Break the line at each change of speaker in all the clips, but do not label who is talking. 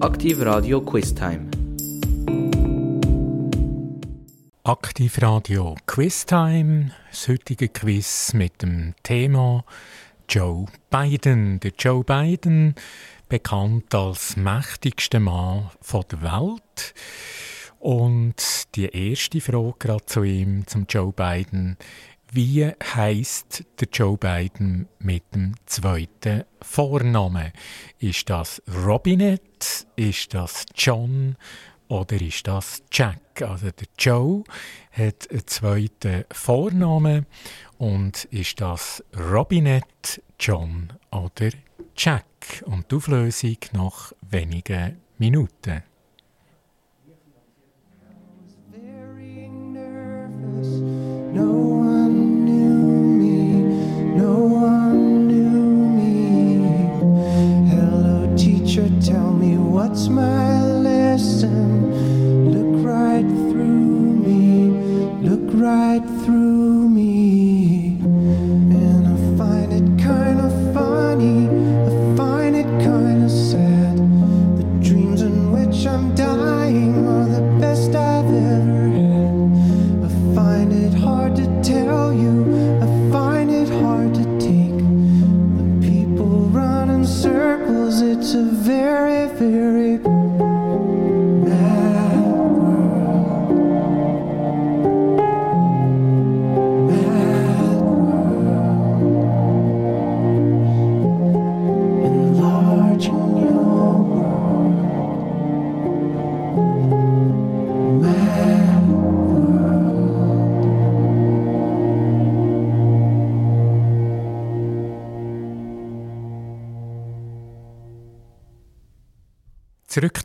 Aktiv Radio Quiz Time.
Aktiv Radio Quiz Time. Das heutige Quiz mit dem Thema Joe Biden. Der Joe Biden, bekannt als mächtigster Mann der Welt. Und die erste Frage gerade zu ihm, zum Joe Biden. Wie heißt der Joe Biden mit dem zweiten Vornamen? Ist das Robinette? Ist das John? Oder ist das Jack? Also der Joe hat einen zweiten Vornamen und ist das Robinette, John oder Jack? Und die Auflösung nach wenigen Minuten. No no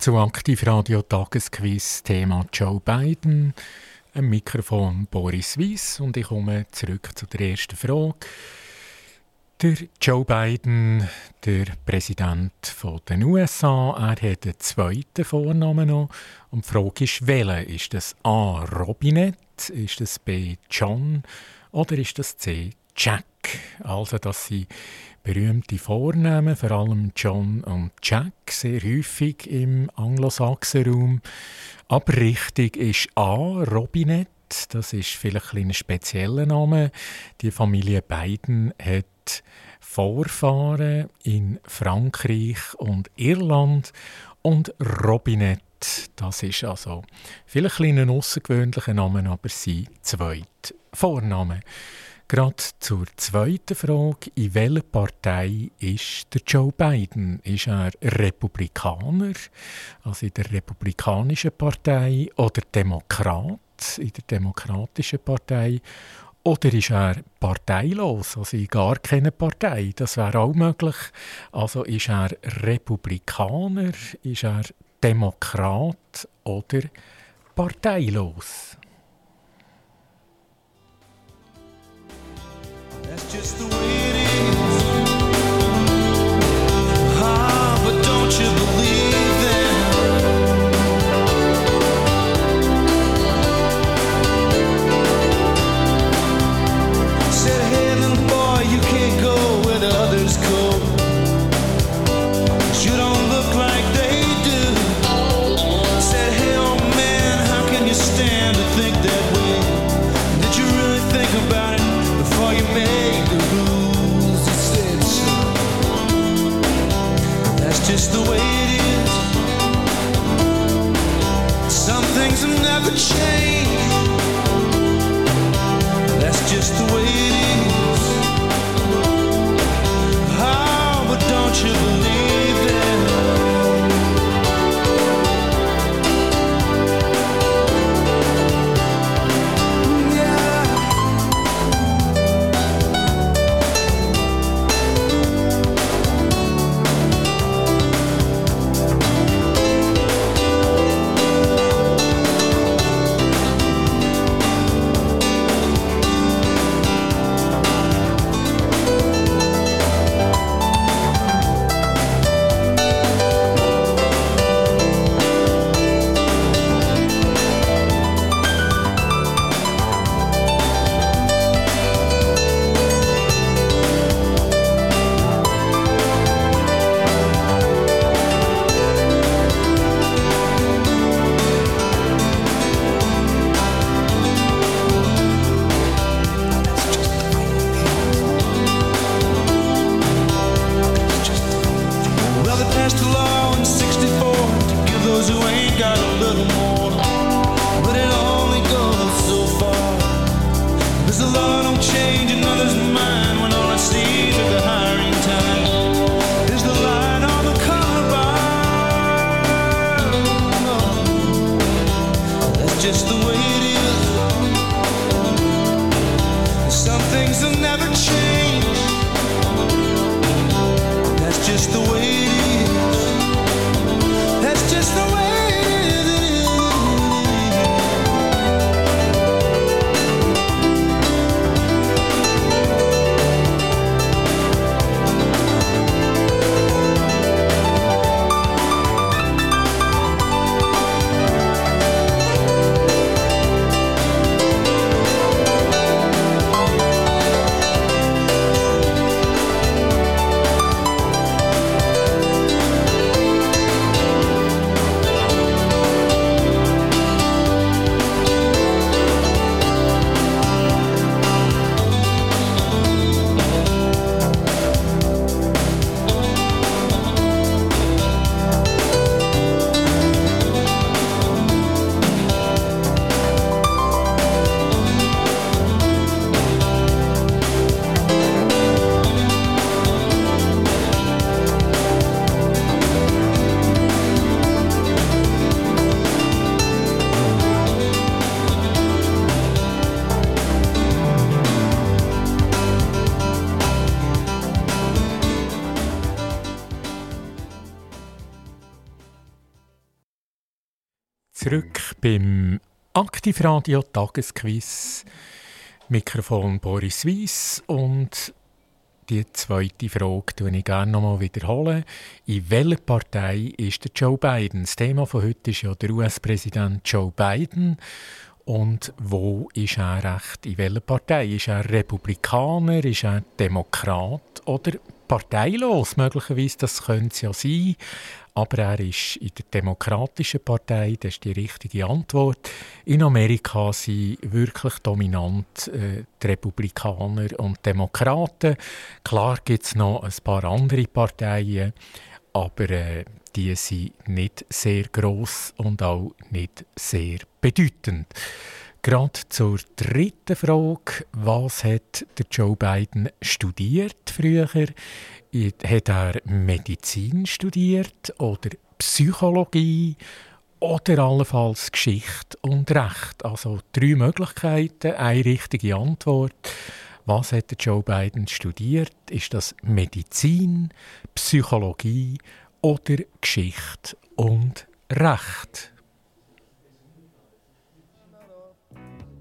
zu Aktivradio Tagesquiz, Thema Joe Biden. Am Mikrofon Boris Weiss und ich komme zurück zu der ersten Frage. Der Joe Biden, der Präsident der USA, er hat einen zweiten Vornamen noch. Und die Frage ist, welcher? Ist das A. Robinette? Ist das B. John? Oder ist das C. Jack? Also, dass sie berühmte Vornamen, vor allem John und Jack, sehr häufig im Anglo-Saxon-Raum. Aber richtig ist A, Robinette. Das ist vielleicht ein, spezieller Name. Die Familie Biden hat Vorfahren in Frankreich und Irland. Und Robinette, das ist also vielleicht ein außergewöhnlicher Name, aber sein zweiter Vorname. Gerade zur zweiten Frage, in welcher Partei ist der Joe Biden? Ist er Republikaner, also in der Republikanischen Partei, oder Demokrat in der Demokratischen Partei? Oder ist er parteilos, also in gar keine Partei? Das wäre auch möglich. Also ist er Republikaner, ist er Demokrat oder parteilos? Aktivradio Tagesquiz. Mikrofon Boris Weiss und die zweite Frage tue ich gerne nochmal wiederholen. In welcher Partei ist der Joe Biden? Das Thema von heute ist ja der US-Präsident Joe Biden. Und wo ist er recht? In welcher Partei? Ist er Republikaner? Ist er Demokrat? Oder parteilos? Möglicherweise, das könnte es ja sein aber er ist in der Demokratischen Partei, das ist die richtige Antwort. In Amerika sind wirklich dominant äh, die Republikaner und Demokraten. Klar gibt es noch ein paar andere Parteien, aber äh, die sind nicht sehr groß und auch nicht sehr bedeutend. Gerade zur dritten Frage, was hat der Joe Biden studiert früher? Hat er Medizin studiert oder Psychologie oder allenfalls Geschichte und Recht? Also drei Möglichkeiten, eine richtige Antwort. Was hat Joe Biden studiert? Ist das Medizin, Psychologie oder Geschichte und Recht?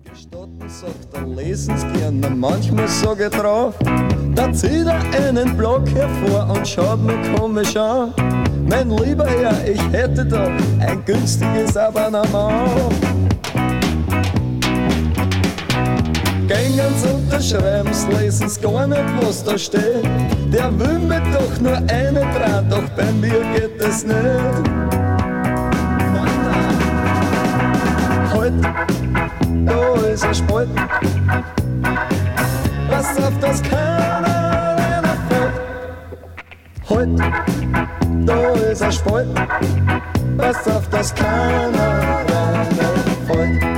Gestatten sagt er, lesen's gerne. Manchmal sag ich drauf, da zieht er einen Block hervor und schaut mir komisch an. Mein lieber Herr, ich hätte da ein günstiges Abonnement. Gängen's unterschreiben's, lesen's gar nicht, was da steht. Der will mir doch nur eine dran, doch bei mir geht es nicht. Halt! da ist ein Spalt. Pass auf, dass keiner einer fällt. Halt, da ist ein Spalt. Pass auf, dass keiner einer fällt.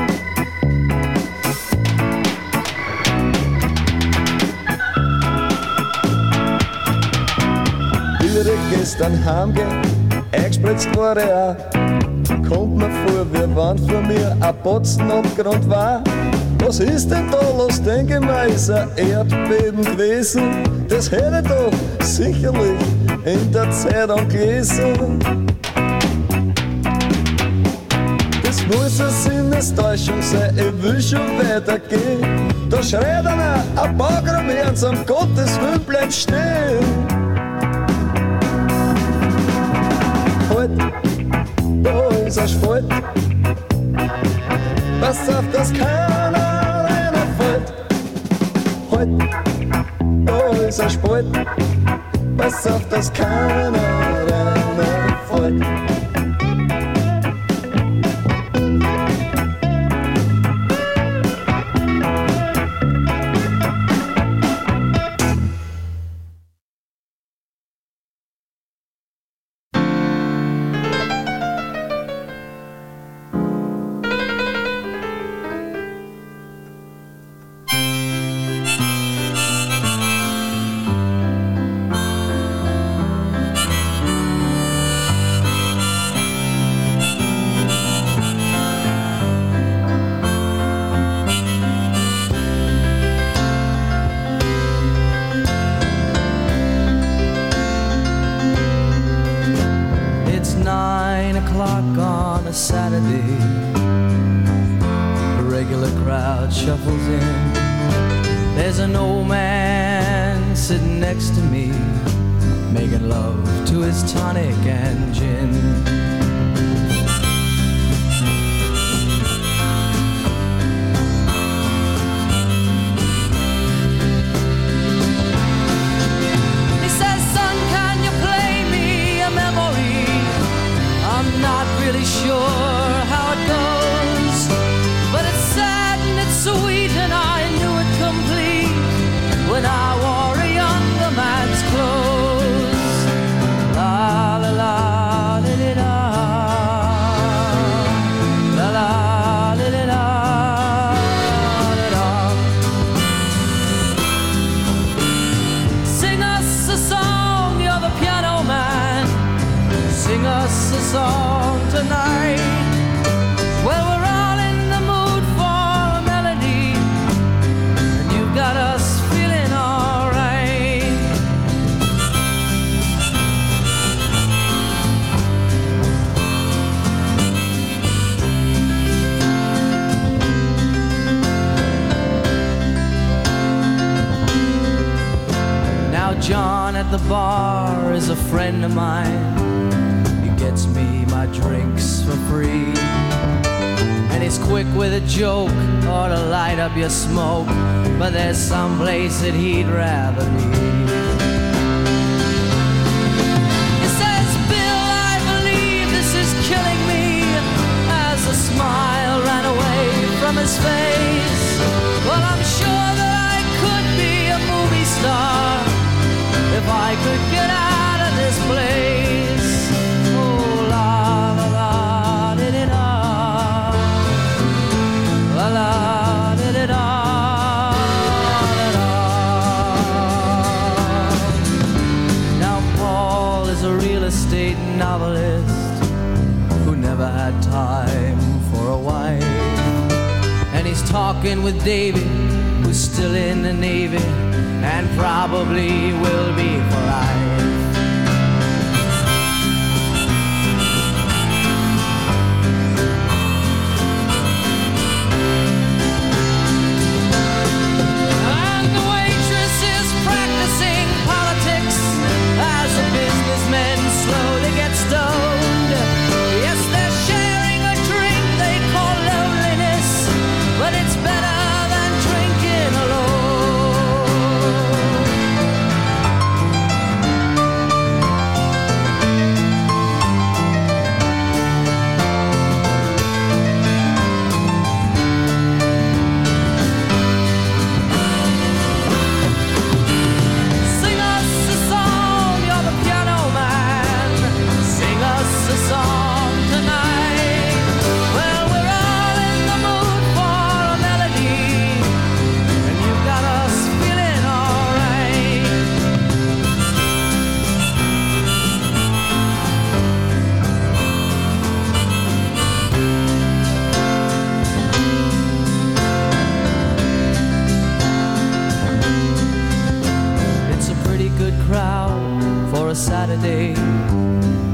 Gestern heimgehen, eingespritzt wurde auch kommt mir vor, wie wenn von mir ein Botzen Abgrund war. Was ist denn da los, denke mal, ist ein Erdbeben gewesen? Das hätte doch sicherlich in der Zeitung gelesen. Das muss eine Sinnestäuschung sein, ich will schon weitergehen. Da schreit einer, ein Bagram Ernst, um Gottes Willen bleib stehen. Halt da ist ein Spalt. Pass auf, dass keiner reiner fällt. Halt, da ist ein Spalt. Pass auf, dass keiner reiner fällt.
probably will be for life. Saturday,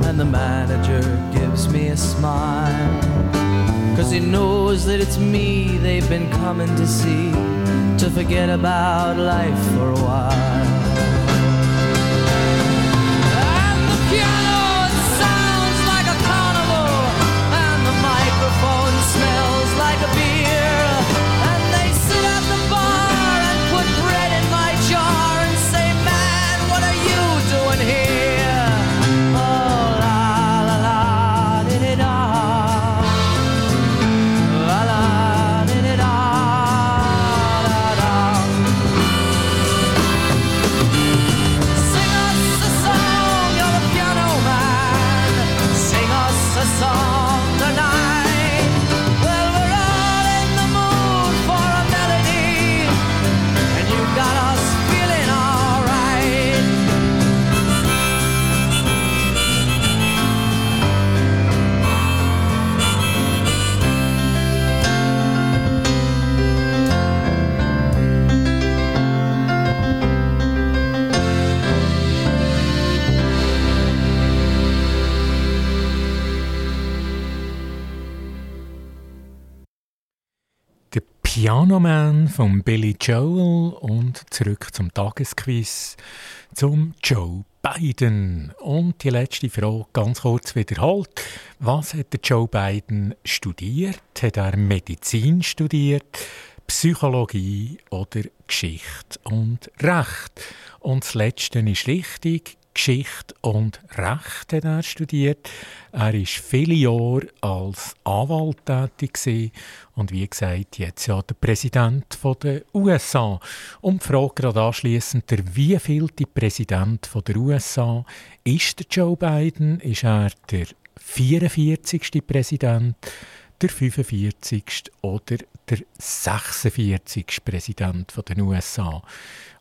and the manager gives me a smile. Cause he knows that it's me they've been coming to see, to forget about life for a
while. Von Billy Joel und zurück zum Tagesquiz zum Joe Biden. Und die letzte Frage ganz kurz wiederholt. Was hat der Joe Biden studiert? Hat er Medizin studiert, Psychologie oder Geschichte und Recht? Und das Letzte ist richtig. Geschichte und Recht hat er studiert. Er war viele Jahre als Anwalt tätig und wie gesagt, jetzt ja der Präsident der USA. Und die Frage gerade anschliessend, der wievielte Präsident der USA ist der Joe Biden? Ist er der 44. Präsident, der 45. oder der 46. Präsident der USA?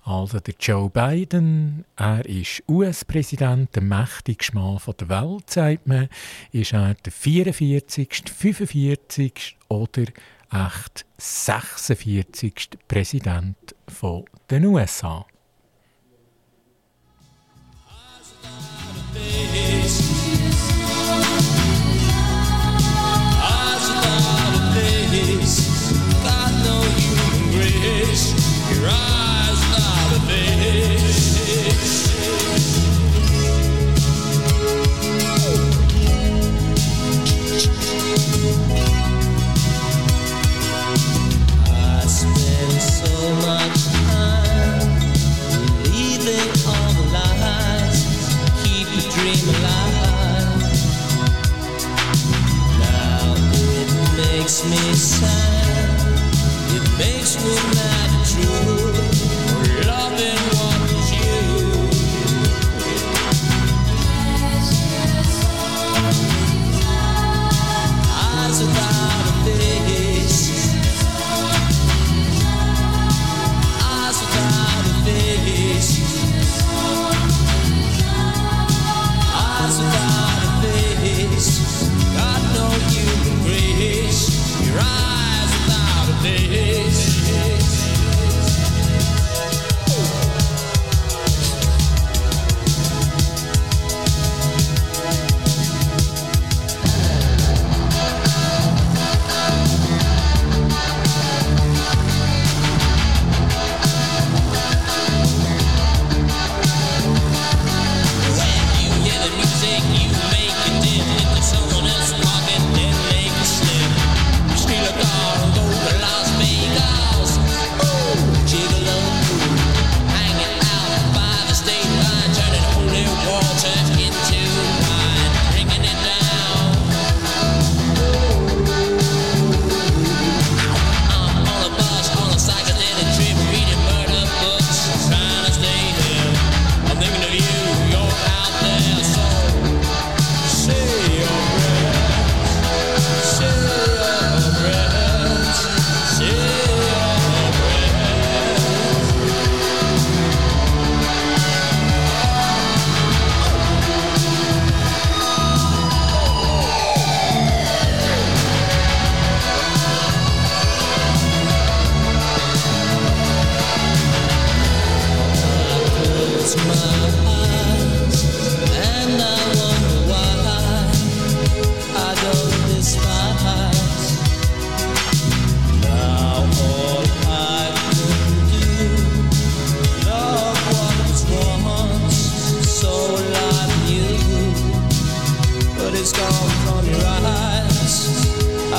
Also der Joe Biden, er ist US-Präsident, der mächtigste Mann der Welt, sagt man. Ist er der 44., 45. oder echt 46. Präsident der USA?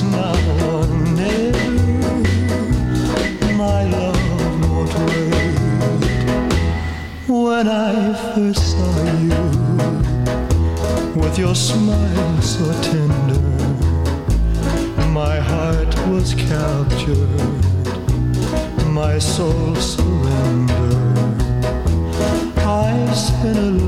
it's not ordinary. My love won't wait.
When I first saw you, with your smile so tender, my heart was captured, my soul surrendered. I spent a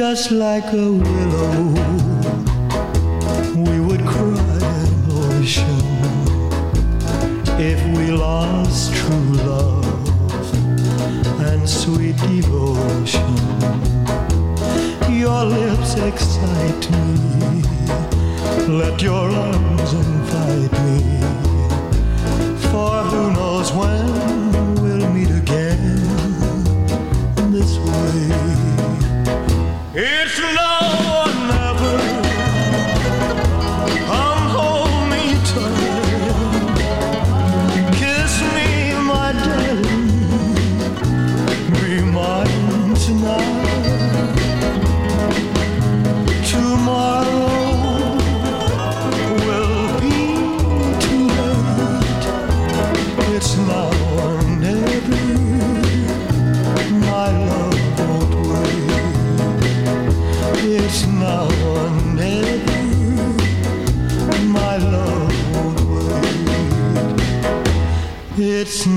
Just like a willow, It's love.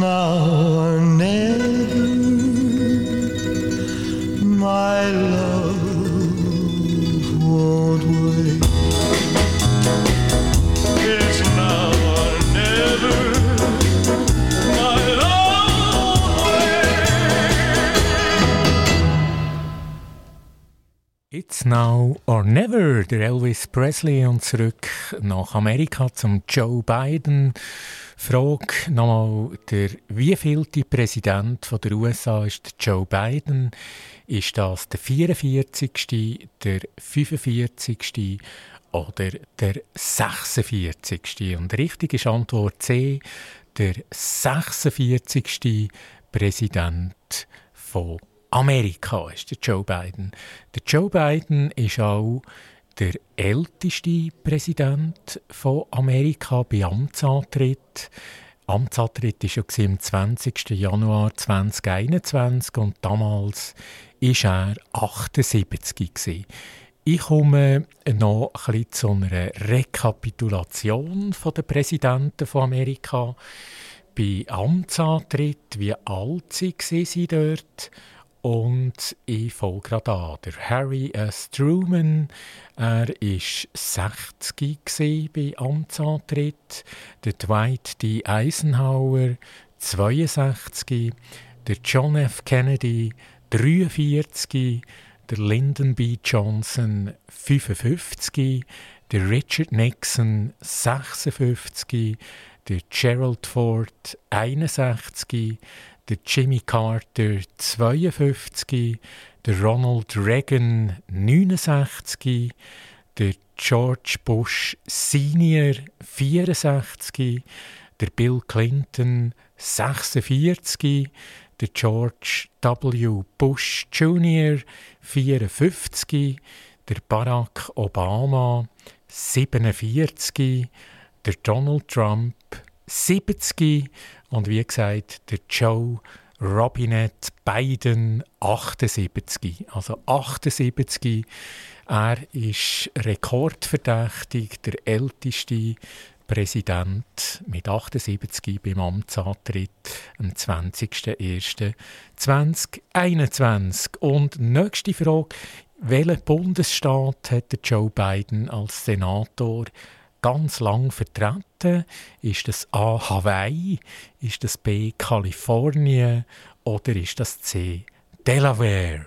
Now or never. My love won't wait. It's now or never. My love won't wait. It's Now or Never,
der Elvis Presley und zurück nach Amerika zum Joe Biden. Frage nochmal, der wievielte Präsident der USA ist Joe Biden? Ist das der 44., der 45. oder der 46.? Und richtig ist Antwort C, der 46. Präsident von Amerika ist der Joe Biden. Der Joe Biden ist auch der älteste Präsident von Amerika bei Amtsantritt. Amtsantritt war ja am 20. Januar 2021 und damals war er 78. Gewesen. Ich komme noch ein bisschen zu einer Rekapitulation der Präsidenten von Amerika. Bei Amtsantritt, wie alt sie waren dort. Und ich fange gerade an. Der Harry S. Truman, er war 60 bei Amtsantritt. Der Dwight D. Eisenhower, 62. Der John F. Kennedy, 43. Der Lyndon B. Johnson, 55. Der Richard Nixon, 56. Der Gerald Ford, 61 der Jimmy Carter 52, der Ronald Reagan 69, der George Bush Senior 64, der Bill Clinton 46, der George W. Bush Jr. 54, der Barack Obama 47, der Donald Trump 70 und wie gesagt, der Joe Robinette Biden 78. Also 78. Er ist rekordverdächtig, der älteste Präsident mit 78 beim Amtsantritt am 20.01.2021. Und nächste Frage. Welchen Bundesstaat hat Joe Biden als Senator ganz lang vertreten? Ist das A. Hawaii? Ist das B. Kalifornien? Oder ist das C. Delaware?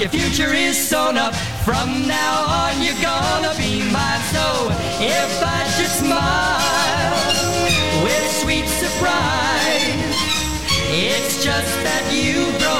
Your future is sewn up. From now on, you're gonna be mine. So if I should smile with sweet surprise, it's just that you've grown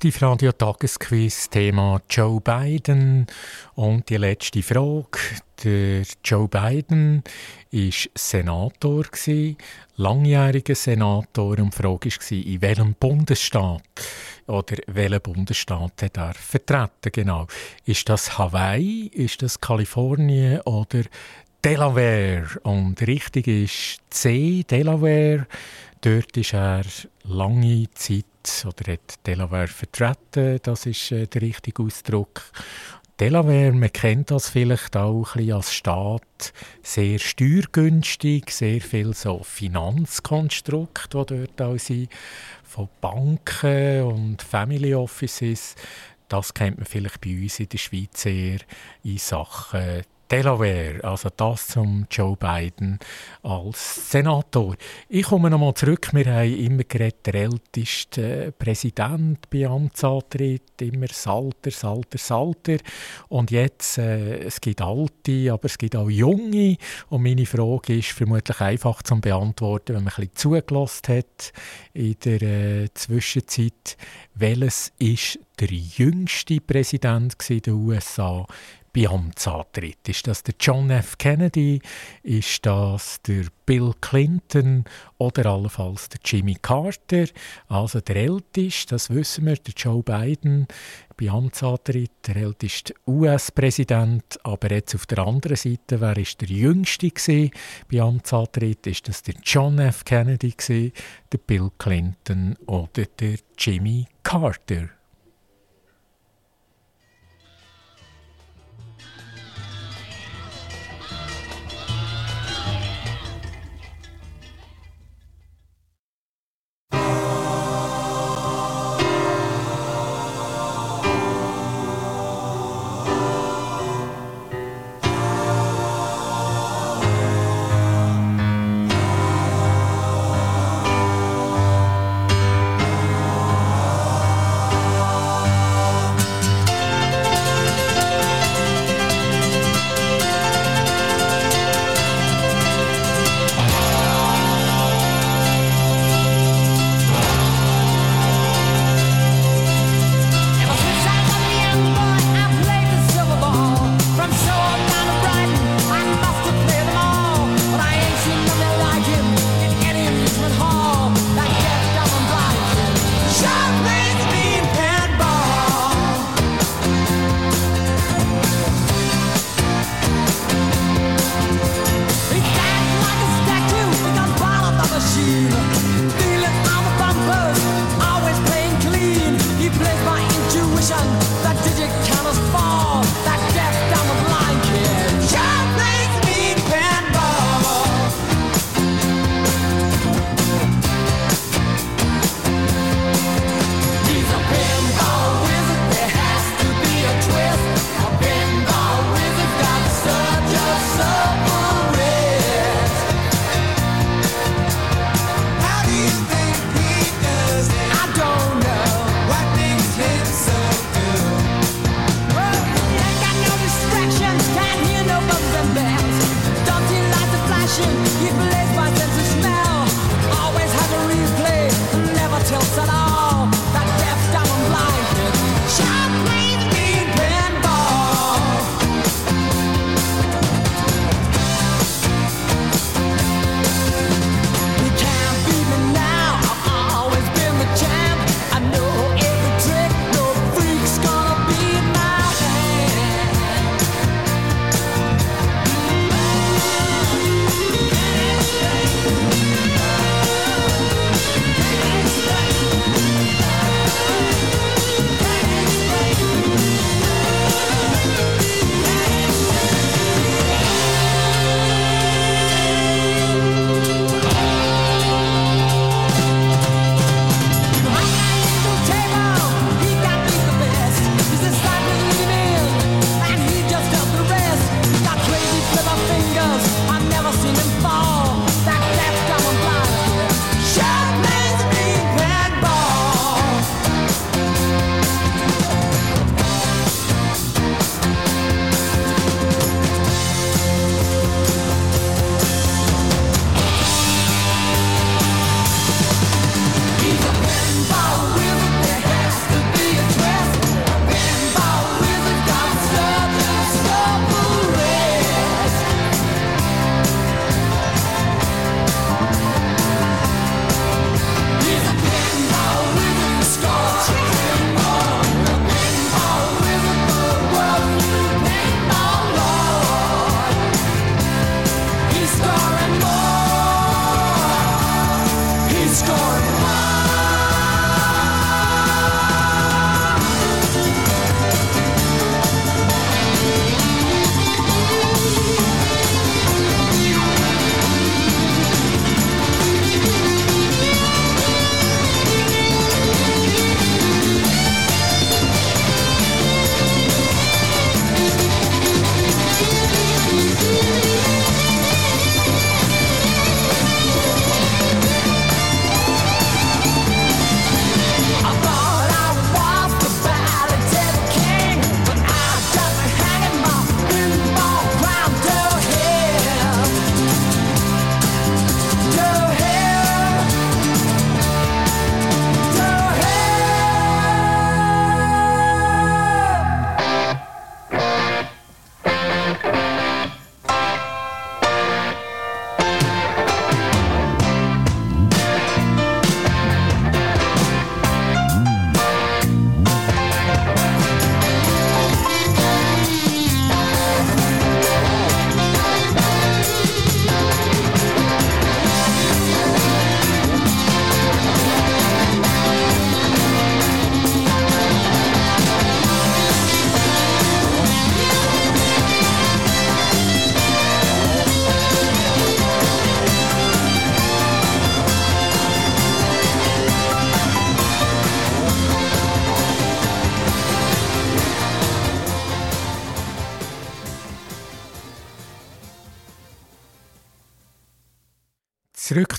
know.
Aktivradio Tagesquiz, Thema Joe Biden. Und die letzte Frage. Der Joe Biden war Senator, langjähriger Senator. Und die Frage war, in welchem Bundesstaat oder welchen Bundesstaat hat er vertreten? Genau. Ist das Hawaii, ist das Kalifornien oder Delaware? Und richtig ist C, Delaware. Dort ist er lange Zeit oder hat Delaware vertreten. Das ist äh, der richtige Ausdruck. Delaware, man kennt das vielleicht auch ein bisschen als Staat, sehr steuergünstig, sehr viel so Finanzkonstrukte, die dort auch sind, von Banken und Family Offices. Das kennt man vielleicht bei uns in der Schweiz eher in Sachen Delaware, also das zum Joe Biden als Senator. Ich komme nochmal zurück. Wir haben immer geredet, der älteste Präsident bei Amtsantritt, immer Salter, Salter, Salter. Und jetzt, äh, es gibt Alte, aber es gibt auch Junge. Und meine Frage ist vermutlich einfach zu beantworten, wenn man ein bisschen zugelassen hat in der äh, Zwischenzeit. Welches ist der jüngste Präsident der USA bei Amtsantritt? Ist das der John F. Kennedy? Ist das der Bill Clinton oder allenfalls der Jimmy Carter? Also der älteste, das wissen wir, der Joe Biden bei Amtsantritt, der älteste US-Präsident. Aber jetzt auf der anderen Seite, wer ist der jüngste gewesen bei Amtsantritt? Ist das der John F. Kennedy gewesen, der Bill Clinton oder der Jimmy Carter?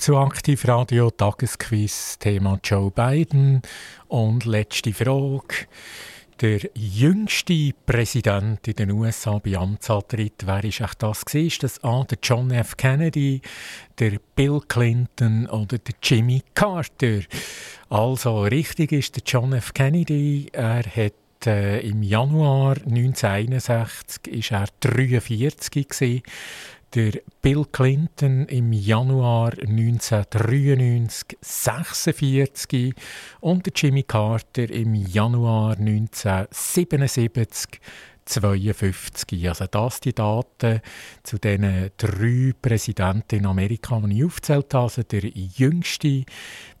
Zurück zu Aktivradio, Tagesquiz, Thema Joe Biden. Und letzte Frage. Der jüngste Präsident in den USA bei Amtsantritt, wer ist echt das gewesen? Ist das A, der John F. Kennedy, der Bill Clinton oder der Jimmy Carter? Also, richtig ist der John F. Kennedy. Er hat äh, im Januar 1961 ist er 43 gewesen. Der Bill Clinton im Januar 1993 46 und der Jimmy Carter im Januar 1977 52. Also das die Daten zu den drei Präsidenten in Amerika, die ich aufgezählt habe. Also der jüngste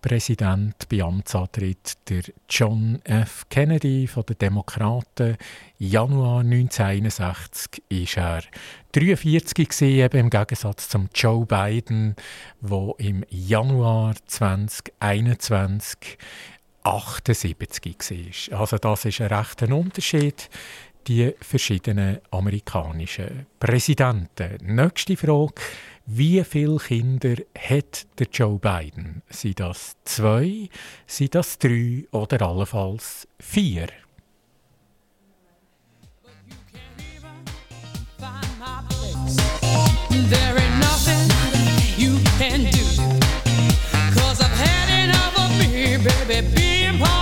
Präsident bei Amtsantritt, der John F. Kennedy von den Demokraten. Januar 1961 ist er 43 gewesen, eben im Gegensatz zum Joe Biden, wo im Januar 2021 78 war. Also das ist ein rechter Unterschied die verschiedenen amerikanischen Präsidenten. Nächste Frage. Wie viele Kinder hat der Joe Biden? Sind das zwei, sind das drei oder allenfalls vier?
There ain't nothing you can do. Cause I've had enough of me, baby, being part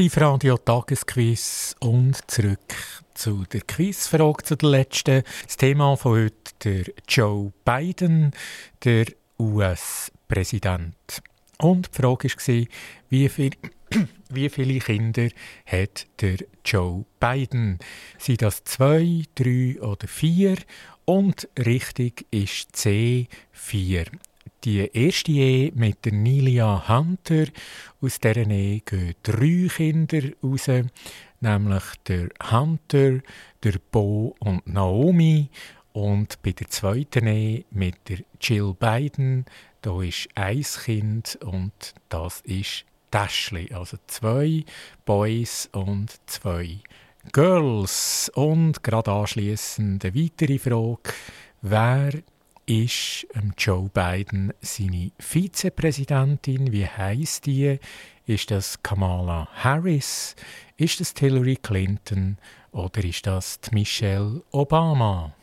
Aktivradio Tagesquiz und zurück zu der Quizfrage zu der letzten. Das Thema von heute der Joe Biden, der US-Präsident. Und die Frage war, wie, viel, wie viele Kinder hat der Joe Biden? Sind das zwei, drei oder vier? Und richtig ist C, vier. Die erste Ehe mit der Nilia Hunter, aus dieser Ehe gehen drei Kinder raus, nämlich der Hunter, der Bo und Naomi. Und bei der zweiten Ehe mit der Jill Biden, da ist ein Kind und das ist Dashley. Also zwei Boys und zwei Girls. Und gerade anschließend eine weitere Frage. Wer ist ähm, Joe Biden seine Vizepräsidentin? Wie heißt die? Ist das Kamala Harris? Ist das Hillary Clinton? Oder ist das Michelle Obama?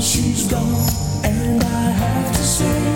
she's gone, and I have to say.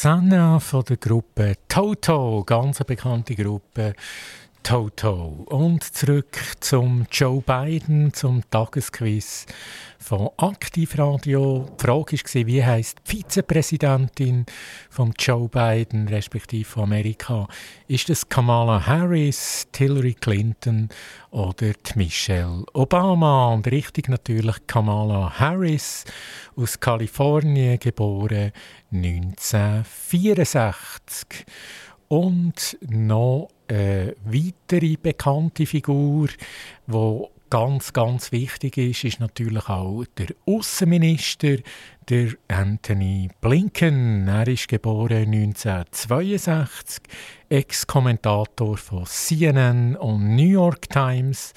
Rosanna
von der Gruppe Toto, ganz eine bekannte Gruppe Toto. Und zurück zum Joe Biden, zum Tagesquiz von Aktivradio. Die Frage war, wie heisst die Vizepräsidentin von Joe Biden, respektive von Amerika? Ist es Kamala Harris, Hillary Clinton oder Michelle Obama? Und richtig natürlich Kamala Harris, aus Kalifornien geboren, 1964. Und noch eine weitere bekannte Figur, die ganz, ganz wichtig ist, ist natürlich auch der Außenminister, der Anthony Blinken. Er ist geboren 1962, Ex-Kommentator von CNN und New York Times,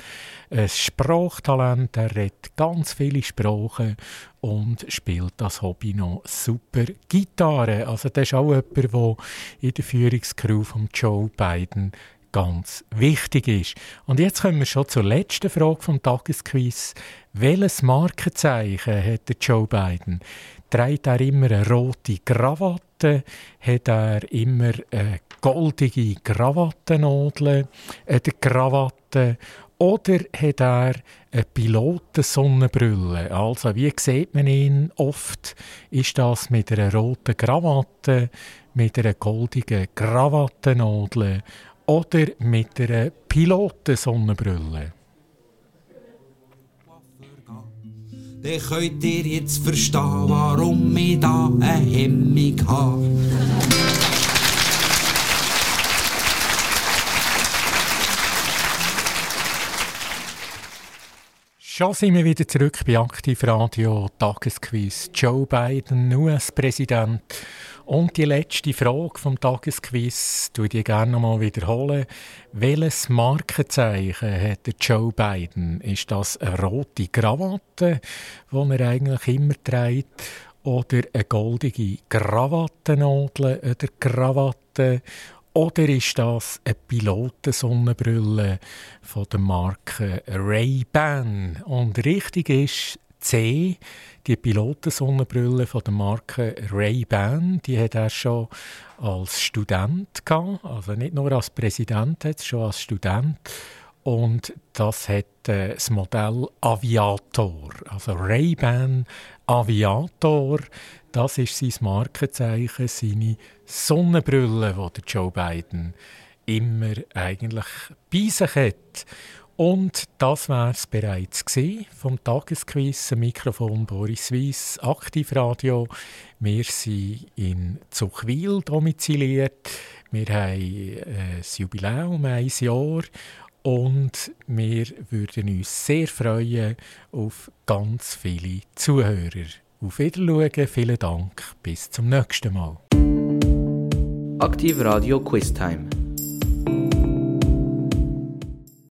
ein Sprachtalent, er redet ganz viele Sprachen und spielt das Hobby noch super Gitarre. Also das ist auch jemand, der in der Führungskrew von Joe Biden ganz wichtig ist. Und jetzt kommen wir schon zur letzten Frage vom Tagesquiz. Welches Markenzeichen hat Joe Biden? Trägt er immer eine rote Krawatte? Hat er immer eine goldige Krawattennadel an der Krawatte? Oder hat er eine Pilotensonnenbrille? Also, wie sieht man ihn oft? Ist das mit einer roten Krawatte, mit einer goldigen Krawattennadel oder mit einer Pilotensonnenbrille?
Dann könnt ihr jetzt verstehen, warum ich da eine Hemmung habe.
Schon sind wir wieder zurück bei Aktivradio Tagesquiz. Joe Biden, US-Präsident. Und die letzte Frage vom Tagesquiz, tue ich gerne nochmal wiederholen. Welches Markenzeichen hat Joe Biden? Ist das eine rote Krawatte, die er eigentlich immer trägt? Oder eine goldige Krawattennadel an der Krawatte? Oder ist das eine Pilotensonnenbrille von der Marke Ray-Ban? Und richtig ist C, die Pilotensonnenbrille von der Marke Ray-Ban, die hat er schon als Student gehabt, also nicht nur als Präsident, jetzt schon als Student. Und das hat äh, das Modell Aviator, also Ray-Ban Aviator. Das ist sein Markenzeichen, seine Sonnenbrille, die Joe Biden immer eigentlich bei sich hat. Und das war es bereits vom Tagesquiz. Mikrofon Boris Weiss, Aktivradio. Wir sind in Zuchwil domiziliert. Wir haben äh, ein Jubiläum, ein Jahr. Und wir würden uns sehr freuen auf ganz viele Zuhörer. Auf Wiedersehen, vielen Dank, bis zum nächsten Mal.
Aktiv Radio Quiz Time.